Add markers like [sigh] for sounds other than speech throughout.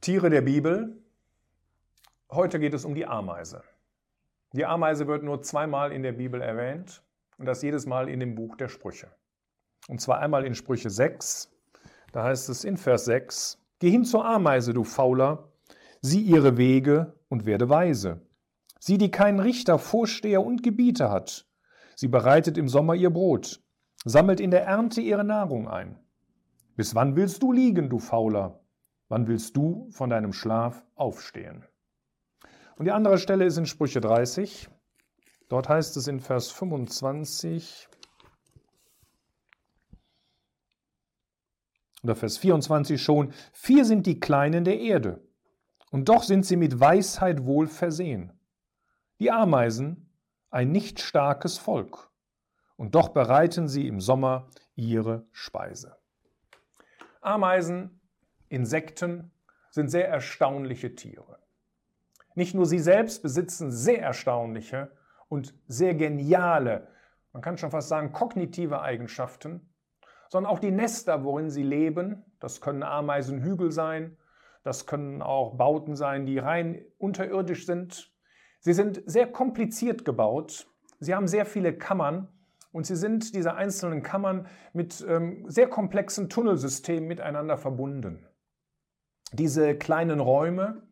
Tiere der Bibel. Heute geht es um die Ameise. Die Ameise wird nur zweimal in der Bibel erwähnt und das jedes Mal in dem Buch der Sprüche. Und zwar einmal in Sprüche 6, da heißt es in Vers 6, Geh hin zur Ameise, du Fauler, sieh ihre Wege und werde weise. Sie, die keinen Richter, Vorsteher und Gebieter hat. Sie bereitet im Sommer ihr Brot, sammelt in der Ernte ihre Nahrung ein. Bis wann willst du liegen, du Fauler? Wann willst du von deinem Schlaf aufstehen? Und die andere Stelle ist in Sprüche 30. Dort heißt es in Vers 25 oder Vers 24 schon, vier sind die Kleinen der Erde, und doch sind sie mit Weisheit wohl versehen. Die Ameisen, ein nicht starkes Volk, und doch bereiten sie im Sommer ihre Speise. Ameisen Insekten sind sehr erstaunliche Tiere. Nicht nur sie selbst besitzen sehr erstaunliche und sehr geniale, man kann schon fast sagen kognitive Eigenschaften, sondern auch die Nester, worin sie leben, das können Ameisenhügel sein, das können auch Bauten sein, die rein unterirdisch sind. Sie sind sehr kompliziert gebaut, sie haben sehr viele Kammern und sie sind, diese einzelnen Kammern, mit ähm, sehr komplexen Tunnelsystemen miteinander verbunden. Diese kleinen Räume,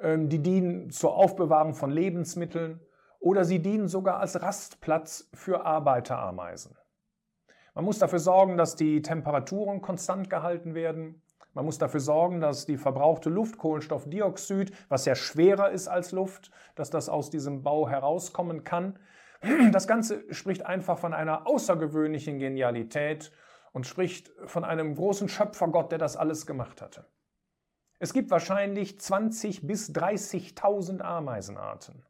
ähm, die dienen zur Aufbewahrung von Lebensmitteln oder sie dienen sogar als Rastplatz für Arbeiterameisen. Man muss dafür sorgen, dass die Temperaturen konstant gehalten werden. Man muss dafür sorgen, dass die verbrauchte Luft, Kohlenstoffdioxid, was ja schwerer ist als Luft, dass das aus diesem Bau herauskommen kann. Das Ganze spricht einfach von einer außergewöhnlichen Genialität und spricht von einem großen Schöpfergott, der das alles gemacht hatte. Es gibt wahrscheinlich 20 bis 30.000 Ameisenarten,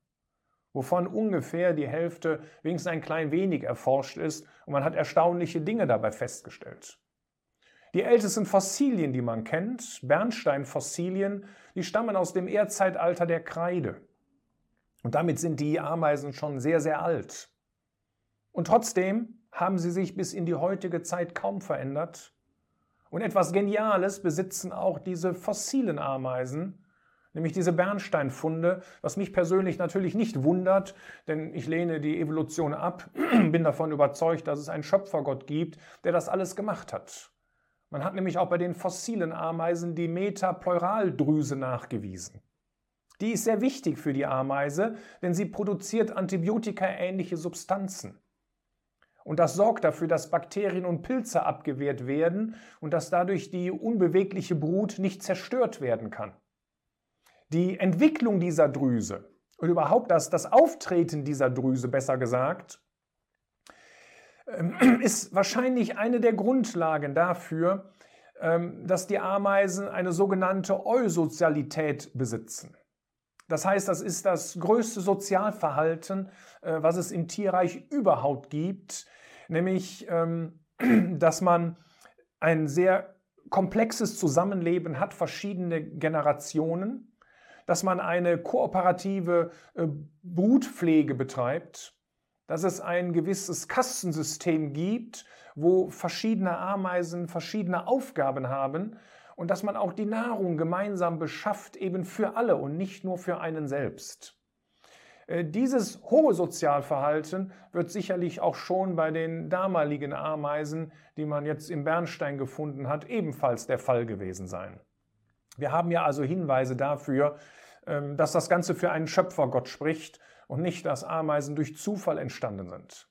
wovon ungefähr die Hälfte wenigstens ein klein wenig erforscht ist und man hat erstaunliche Dinge dabei festgestellt. Die ältesten Fossilien, die man kennt, Bernsteinfossilien, die stammen aus dem Erdzeitalter der Kreide. Und damit sind die Ameisen schon sehr, sehr alt. Und trotzdem haben sie sich bis in die heutige Zeit kaum verändert und etwas Geniales besitzen auch diese fossilen Ameisen, nämlich diese Bernsteinfunde, was mich persönlich natürlich nicht wundert, denn ich lehne die Evolution ab, [clears throat] bin davon überzeugt, dass es einen Schöpfergott gibt, der das alles gemacht hat. Man hat nämlich auch bei den fossilen Ameisen die Metapleuraldrüse nachgewiesen. Die ist sehr wichtig für die Ameise, denn sie produziert antibiotikaähnliche Substanzen. Und das sorgt dafür, dass Bakterien und Pilze abgewehrt werden und dass dadurch die unbewegliche Brut nicht zerstört werden kann. Die Entwicklung dieser Drüse und überhaupt das, das Auftreten dieser Drüse, besser gesagt, ähm, [clears throat] ist wahrscheinlich eine der Grundlagen dafür, ähm, dass die Ameisen eine sogenannte Eusozialität besitzen. Das heißt, das ist das größte Sozialverhalten, äh, was es im Tierreich überhaupt gibt, nämlich ähm, [clears throat] dass man ein sehr komplexes Zusammenleben hat, verschiedene Generationen, dass man eine kooperative äh, Brutpflege betreibt, dass es ein gewisses Kastensystem gibt, wo verschiedene Ameisen verschiedene Aufgaben haben und dass man auch die Nahrung gemeinsam beschafft, eben für alle und nicht nur für einen selbst. Äh, dieses hohe Sozialverhalten wird sicherlich auch schon bei den damaligen Ameisen, die man jetzt im Bernstein gefunden hat, ebenfalls der Fall gewesen sein. Wir haben ja also Hinweise dafür, ähm, dass das Ganze für einen Schöpfergott spricht und nicht, dass Ameisen durch Zufall entstanden sind.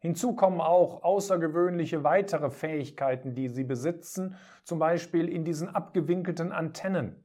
Hinzu kommen auch außergewöhnliche weitere Fähigkeiten, die sie besitzen, zum Beispiel in diesen abgewinkelten Antennen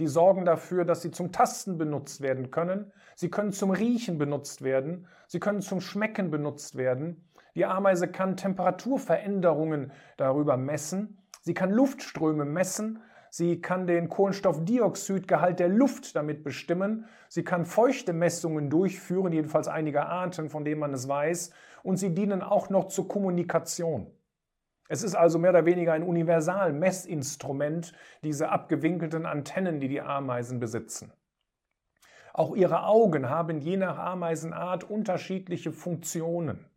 die sorgen dafür, dass sie zum Tasten benutzt werden können. Sie können zum Riechen benutzt werden. Sie können zum Schmecken benutzt werden. Die Ameise kann Temperaturveränderungen darüber messen. Sie kann Luftströme messen. Sie kann den Kohlenstoffdioxidgehalt der Luft damit bestimmen. Sie kann feuchte Messungen durchführen, jedenfalls einige Arten, von denen man es weiß. Und sie dienen auch noch zur Kommunikation. Es ist also mehr oder weniger ein Universal-Messinstrument, diese abgewinkelten Antennen, die die Ameisen besitzen. Auch ihre Augen haben je nach Ameisenart unterschiedliche Funktionen.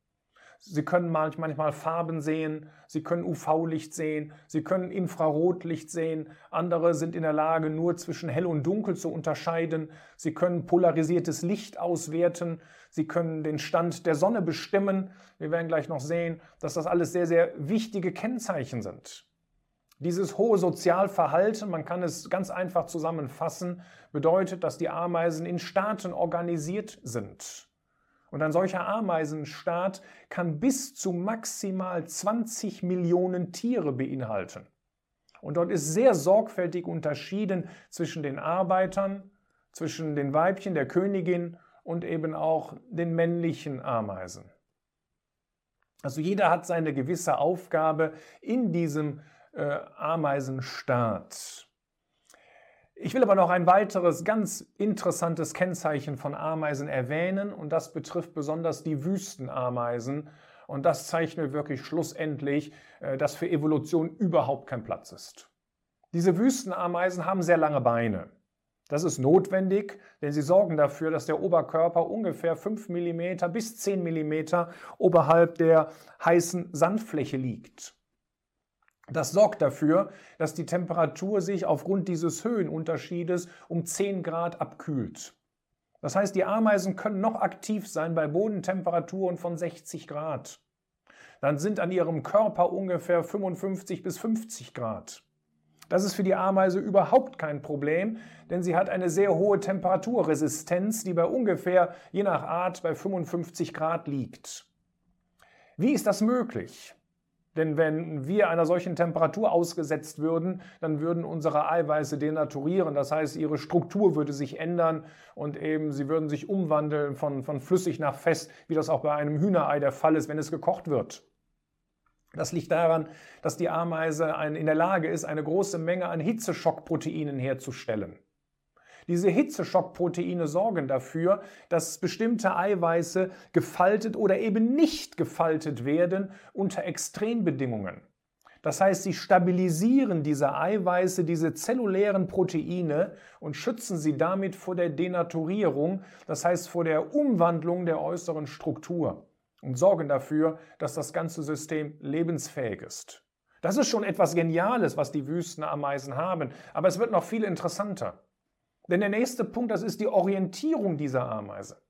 Sie können manchmal Farben sehen, Sie können UV-Licht sehen, Sie können Infrarotlicht sehen, andere sind in der Lage, nur zwischen hell und dunkel zu unterscheiden, Sie können polarisiertes Licht auswerten, Sie können den Stand der Sonne bestimmen. Wir werden gleich noch sehen, dass das alles sehr, sehr wichtige Kennzeichen sind. Dieses hohe Sozialverhalten, man kann es ganz einfach zusammenfassen, bedeutet, dass die Ameisen in Staaten organisiert sind. Und ein solcher Ameisenstaat kann bis zu maximal 20 Millionen Tiere beinhalten. Und dort ist sehr sorgfältig unterschieden zwischen den Arbeitern, zwischen den Weibchen der Königin und eben auch den männlichen Ameisen. Also jeder hat seine gewisse Aufgabe in diesem äh, Ameisenstaat. Ich will aber noch ein weiteres ganz interessantes Kennzeichen von Ameisen erwähnen und das betrifft besonders die Wüstenameisen. Und das zeichnet wirklich schlussendlich, äh, dass für Evolution überhaupt kein Platz ist. Diese Wüstenameisen haben sehr lange Beine. Das ist notwendig, denn sie sorgen dafür, dass der Oberkörper ungefähr 5 mm bis 10 mm oberhalb der heißen Sandfläche liegt. Das sorgt dafür, dass die Temperatur sich aufgrund dieses Höhenunterschiedes um 10 Grad abkühlt. Das heißt, die Ameisen können noch aktiv sein bei Bodentemperaturen von 60 Grad. Dann sind an ihrem Körper ungefähr 55 bis 50 Grad. Das ist für die Ameise überhaupt kein Problem, denn sie hat eine sehr hohe Temperaturresistenz, die bei ungefähr, je nach Art, bei 55 Grad liegt. Wie ist das möglich? Denn wenn wir einer solchen Temperatur ausgesetzt würden, dann würden unsere Eiweiße denaturieren. Das heißt, ihre Struktur würde sich ändern und eben sie würden sich umwandeln von, von flüssig nach fest, wie das auch bei einem Hühnerei der Fall ist, wenn es gekocht wird. Das liegt daran, dass die Ameise in der Lage ist, eine große Menge an Hitzeschockproteinen herzustellen. Diese Hitzeschockproteine sorgen dafür, dass bestimmte Eiweiße gefaltet oder eben nicht gefaltet werden unter Extrembedingungen. Das heißt, sie stabilisieren diese Eiweiße, diese zellulären Proteine und schützen sie damit vor der Denaturierung, das heißt vor der Umwandlung der äußeren Struktur und sorgen dafür, dass das ganze System lebensfähig ist. Das ist schon etwas Geniales, was die Wüstenameisen haben, aber es wird noch viel interessanter. Denn der nächste Punkt, das ist die Orientierung dieser Ameise.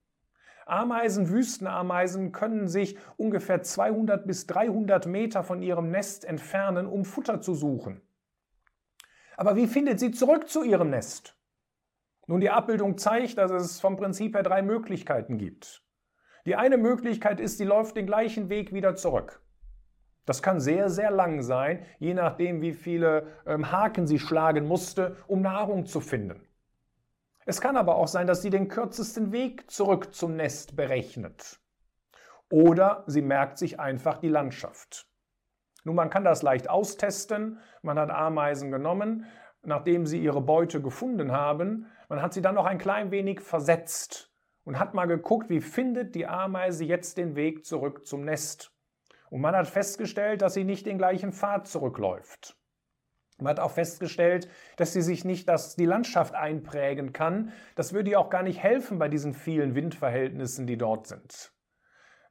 Ameisen, Wüstenameisen können sich ungefähr 200 bis 300 Meter von ihrem Nest entfernen, um Futter zu suchen. Aber wie findet sie zurück zu ihrem Nest? Nun, die Abbildung zeigt, dass es vom Prinzip her drei Möglichkeiten gibt. Die eine Möglichkeit ist, sie läuft den gleichen Weg wieder zurück. Das kann sehr, sehr lang sein, je nachdem, wie viele ähm, Haken sie schlagen musste, um Nahrung zu finden. Es kann aber auch sein, dass sie den kürzesten Weg zurück zum Nest berechnet. Oder sie merkt sich einfach die Landschaft. Nun, man kann das leicht austesten. Man hat Ameisen genommen, nachdem sie ihre Beute gefunden haben. Man hat sie dann noch ein klein wenig versetzt und hat mal geguckt, wie findet die Ameise jetzt den Weg zurück zum Nest. Und man hat festgestellt, dass sie nicht den gleichen Pfad zurückläuft. Man hat auch festgestellt, dass sie sich nicht dass die Landschaft einprägen kann. Das würde ihr auch gar nicht helfen bei diesen vielen Windverhältnissen, die dort sind.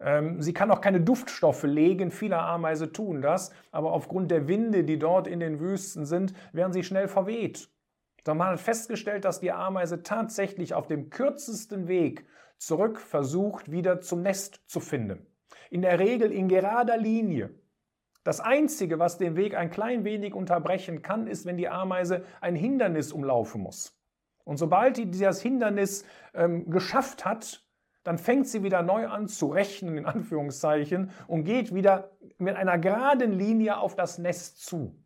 Ähm, sie kann auch keine Duftstoffe legen, viele Ameise tun das, aber aufgrund der Winde, die dort in den Wüsten sind, werden sie schnell verweht. Doch man hat festgestellt, dass die Ameise tatsächlich auf dem kürzesten Weg zurück versucht, wieder zum Nest zu finden. In der Regel in gerader Linie. Das Einzige, was den Weg ein klein wenig unterbrechen kann, ist, wenn die Ameise ein Hindernis umlaufen muss. Und sobald die dieses Hindernis ähm, geschafft hat, dann fängt sie wieder neu an zu rechnen, in Anführungszeichen, und geht wieder mit einer geraden Linie auf das Nest zu.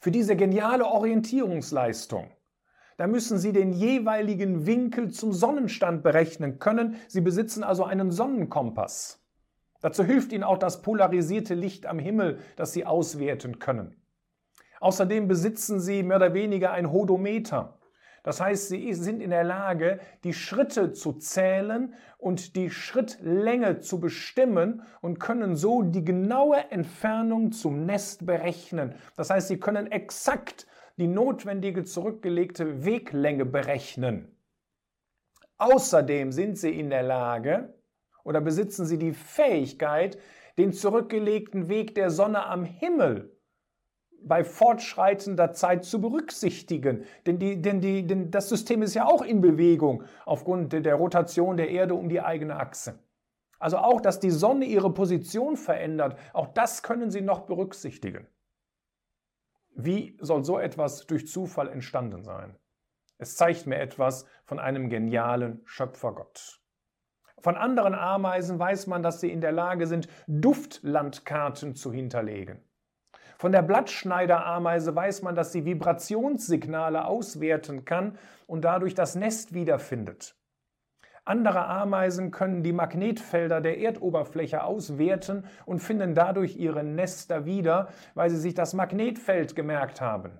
Für diese geniale Orientierungsleistung, da müssen Sie den jeweiligen Winkel zum Sonnenstand berechnen können. Sie besitzen also einen Sonnenkompass. Dazu hilft Ihnen auch das polarisierte Licht am Himmel, das Sie auswerten können. Außerdem besitzen Sie mehr oder weniger ein Hodometer. Das heißt, Sie sind in der Lage, die Schritte zu zählen und die Schrittlänge zu bestimmen und können so die genaue Entfernung zum Nest berechnen. Das heißt, Sie können exakt die notwendige zurückgelegte Weglänge berechnen. Außerdem sind Sie in der Lage, Oder besitzen sie die Fähigkeit, den zurückgelegten Weg der Sonne am Himmel bei fortschreitender Zeit zu berücksichtigen. Denn, die, denn, die, denn das System ist ja auch in Bewegung aufgrund der Rotation der Erde um die eigene Achse. Also auch, dass die Sonne ihre Position verändert, auch das können Sie noch berücksichtigen. Wie soll so etwas durch Zufall entstanden sein? Es zeigt mir etwas von einem genialen Schöpfergott. Von anderen Ameisen weiß man, dass sie in der Lage sind, Duftlandkarten zu hinterlegen. Von der Blattschneiderameise weiß man, dass sie Vibrationssignale auswerten kann und dadurch das Nest wiederfindet. Andere Ameisen können die Magnetfelder der Erdoberfläche auswerten und finden dadurch ihre Nester wieder, weil sie sich das Magnetfeld gemerkt haben.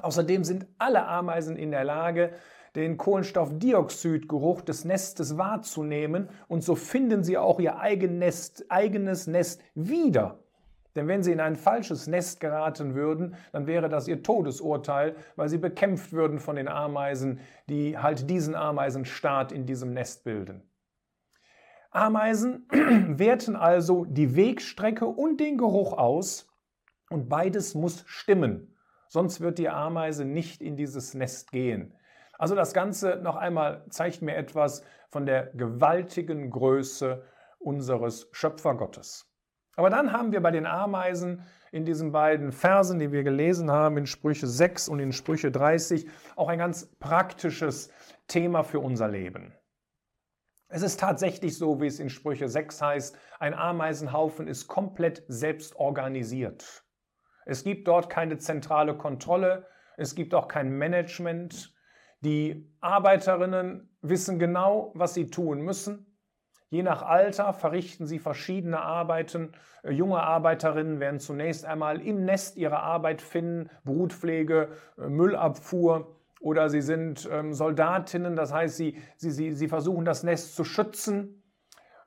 Außerdem sind alle Ameisen in der Lage, den Kohlenstoffdioxidgeruch des Nestes wahrzunehmen und so finden sie auch ihr eigenes Nest wieder. Denn wenn sie in ein falsches Nest geraten würden, dann wäre das ihr Todesurteil, weil sie bekämpft würden von den Ameisen, die halt diesen Ameisenstaat in diesem Nest bilden. Ameisen [clears throat] werten also die Wegstrecke und den Geruch aus und beides muss stimmen, sonst wird die Ameise nicht in dieses Nest gehen. Also das Ganze noch einmal zeigt mir etwas von der gewaltigen Größe unseres Schöpfergottes. Aber dann haben wir bei den Ameisen in diesen beiden Versen, die wir gelesen haben, in Sprüche 6 und in Sprüche 30, auch ein ganz praktisches Thema für unser Leben. Es ist tatsächlich so, wie es in Sprüche 6 heißt, ein Ameisenhaufen ist komplett selbst organisiert. Es gibt dort keine zentrale Kontrolle, es gibt auch kein Management. Die Arbeiterinnen wissen genau, was sie tun müssen. Je nach Alter verrichten sie verschiedene Arbeiten. Äh, junge Arbeiterinnen werden zunächst einmal im Nest ihre Arbeit finden, Brutpflege, äh, Müllabfuhr oder sie sind ähm, Soldatinnen, das heißt, sie, sie, sie, sie versuchen das Nest zu schützen.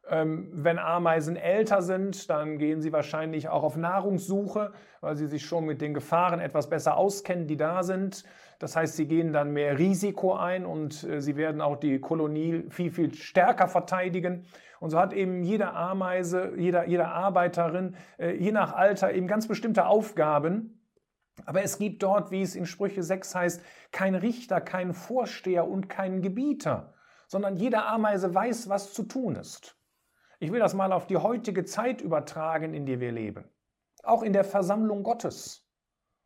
Ähm, wenn Ameisen älter sind, dann gehen sie wahrscheinlich auch auf Nahrungssuche, weil sie sich schon mit den Gefahren etwas besser auskennen, die da sind. Das heißt, sie gehen dann mehr Risiko ein und äh, sie werden auch die Kolonie viel, viel stärker verteidigen. Und so hat eben jede Ameise, jeder, jede Arbeiterin, äh, je nach Alter eben ganz bestimmte Aufgaben. Aber es gibt dort, wie es in Sprüche 6 heißt, keinen Richter, keinen Vorsteher und keinen Gebieter, sondern jede Ameise weiß, was zu tun ist. Ich will das mal auf die heutige Zeit übertragen, in der wir leben. Auch in der Versammlung Gottes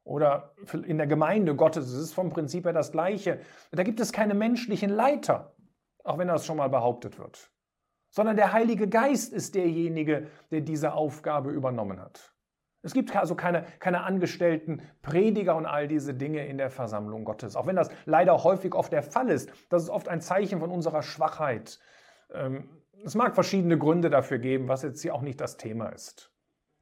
oder in der Gemeinde Gottes. Es ist vom Prinzip her das Gleiche. Da gibt es keine menschlichen Leiter, auch wenn das schon mal behauptet wird, sondern der Heilige Geist ist derjenige, der diese Aufgabe übernommen hat. Es gibt also keine, keine angestellten Prediger und all diese Dinge in der Versammlung Gottes. Auch wenn das leider häufig oft der Fall ist. Das ist oft ein Zeichen von unserer Schwachheit. Ähm, es mag verschiedene Gründe dafür geben, was jetzt hier auch nicht das Thema ist.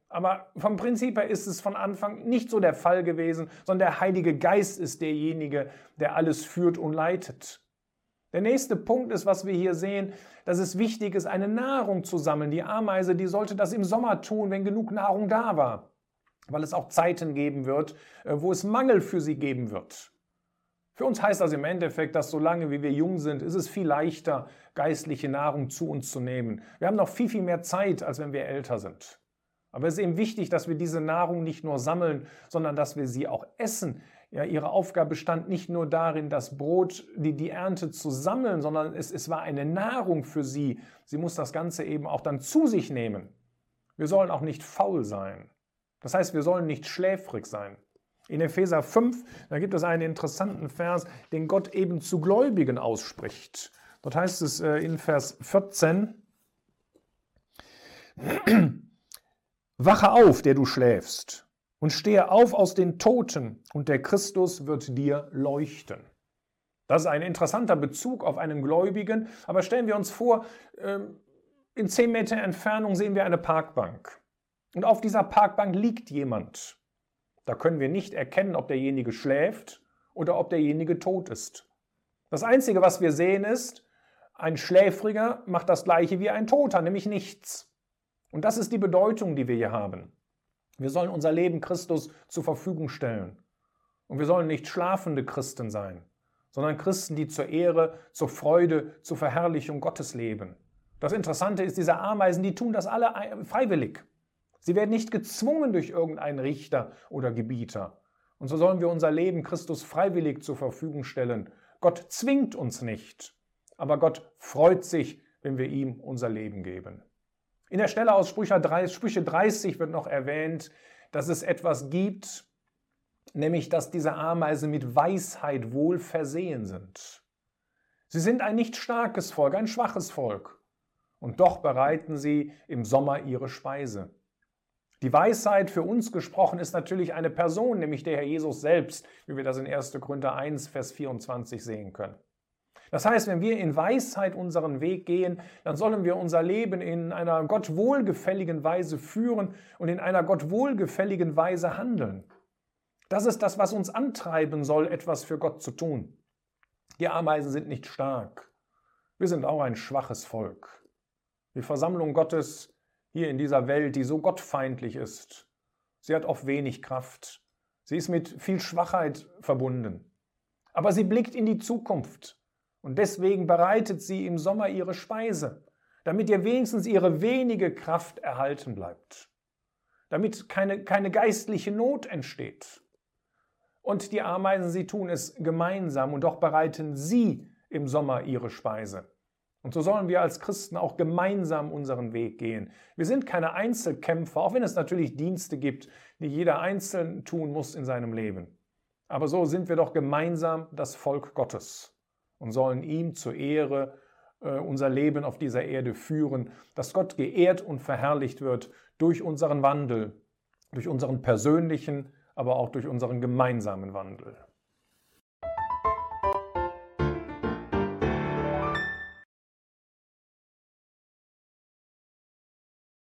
Aber vom Prinzip her ist es von Anfang nicht so der Fall gewesen, sondern der Heilige Geist ist derjenige, der alles führt und leitet. Der nächste Punkt ist, was wir hier sehen, dass es wichtig ist, eine Nahrung zu sammeln. Die Ameise, die sollte das im Sommer tun, wenn genug Nahrung da war, weil es auch Zeiten geben wird, äh, wo es Mangel für sie geben wird. Für uns heißt das im Endeffekt, dass solange wie wir jung sind, ist es viel leichter, geistliche Nahrung zu uns zu nehmen. Wir haben noch viel, viel mehr Zeit, als wenn wir älter sind. Aber es ist eben wichtig, dass wir diese Nahrung nicht nur sammeln, sondern dass wir sie auch essen. Ja, ihre Aufgabe bestand nicht nur darin, das Brot, die, die Ernte zu sammeln, sondern es, es war eine Nahrung für sie. Sie muss das Ganze eben auch dann zu sich nehmen. Wir sollen auch nicht faul sein. Das heißt, wir sollen nicht schläfrig sein. In Epheser 5, da gibt es einen interessanten Vers, den Gott eben zu Gläubigen ausspricht. Dort heißt es äh, in Vers 14, [clears throat] Wache auf, der du schläfst, und stehe auf aus den Toten, und der Christus wird dir leuchten. Das ist ein interessanter Bezug auf einen Gläubigen, aber stellen wir uns vor, ähm, in zehn Meter Entfernung sehen wir eine Parkbank. Und auf dieser Parkbank liegt jemand. Da können wir nicht erkennen, ob derjenige schläft oder ob derjenige tot ist. Das Einzige, was wir sehen, ist, ein Schläfriger macht das gleiche wie ein Toter, nämlich nichts. Und das ist die Bedeutung, die wir hier haben. Wir sollen unser Leben Christus zur Verfügung stellen. Und wir sollen nicht schlafende Christen sein, sondern Christen, die zur Ehre, zur Freude, zur Verherrlichung Gottes leben. Das Interessante ist, diese Ameisen, die tun das alle freiwillig. Sie werden nicht gezwungen durch irgendeinen Richter oder Gebieter. Und so sollen wir unser Leben Christus freiwillig zur Verfügung stellen. Gott zwingt uns nicht, aber Gott freut sich, wenn wir ihm unser Leben geben. In der Stelle aus Sprüche 30 wird noch erwähnt, dass es etwas gibt, nämlich dass diese Ameisen mit Weisheit wohl versehen sind. Sie sind ein nicht starkes Volk, ein schwaches Volk, und doch bereiten sie im Sommer ihre Speise. Die Weisheit für uns gesprochen ist natürlich eine Person, nämlich der Herr Jesus selbst, wie wir das in 1. Korinther 1, Vers 24 sehen können. Das heißt, wenn wir in Weisheit unseren Weg gehen, dann sollen wir unser Leben in einer Gott wohlgefälligen Weise führen und in einer Gott wohlgefälligen Weise handeln. Das ist das, was uns antreiben soll, etwas für Gott zu tun. Die Ameisen sind nicht stark. Wir sind auch ein schwaches Volk. Die Versammlung Gottes hier in dieser Welt, die so gottfeindlich ist, sie hat oft wenig Kraft. Sie ist mit viel Schwachheit verbunden. Aber sie blickt in die Zukunft und deswegen bereitet sie im Sommer ihre Speise, damit ihr wenigstens ihre wenige Kraft erhalten bleibt, damit keine, keine geistliche Not entsteht. Und die Ameisen, sie tun es gemeinsam und doch bereiten sie im Sommer ihre Speise. Und so sollen wir als Christen auch gemeinsam unseren Weg gehen. Wir sind keine Einzelkämpfer, auch wenn es natürlich Dienste gibt, die jeder einzeln tun muss in seinem Leben. Aber so sind wir doch gemeinsam das Volk Gottes und sollen ihm zur Ehre äh, unser Leben auf dieser Erde führen, dass Gott geehrt und verherrlicht wird durch unseren Wandel, durch unseren persönlichen aber auch durch unseren gemeinsamen Wandel.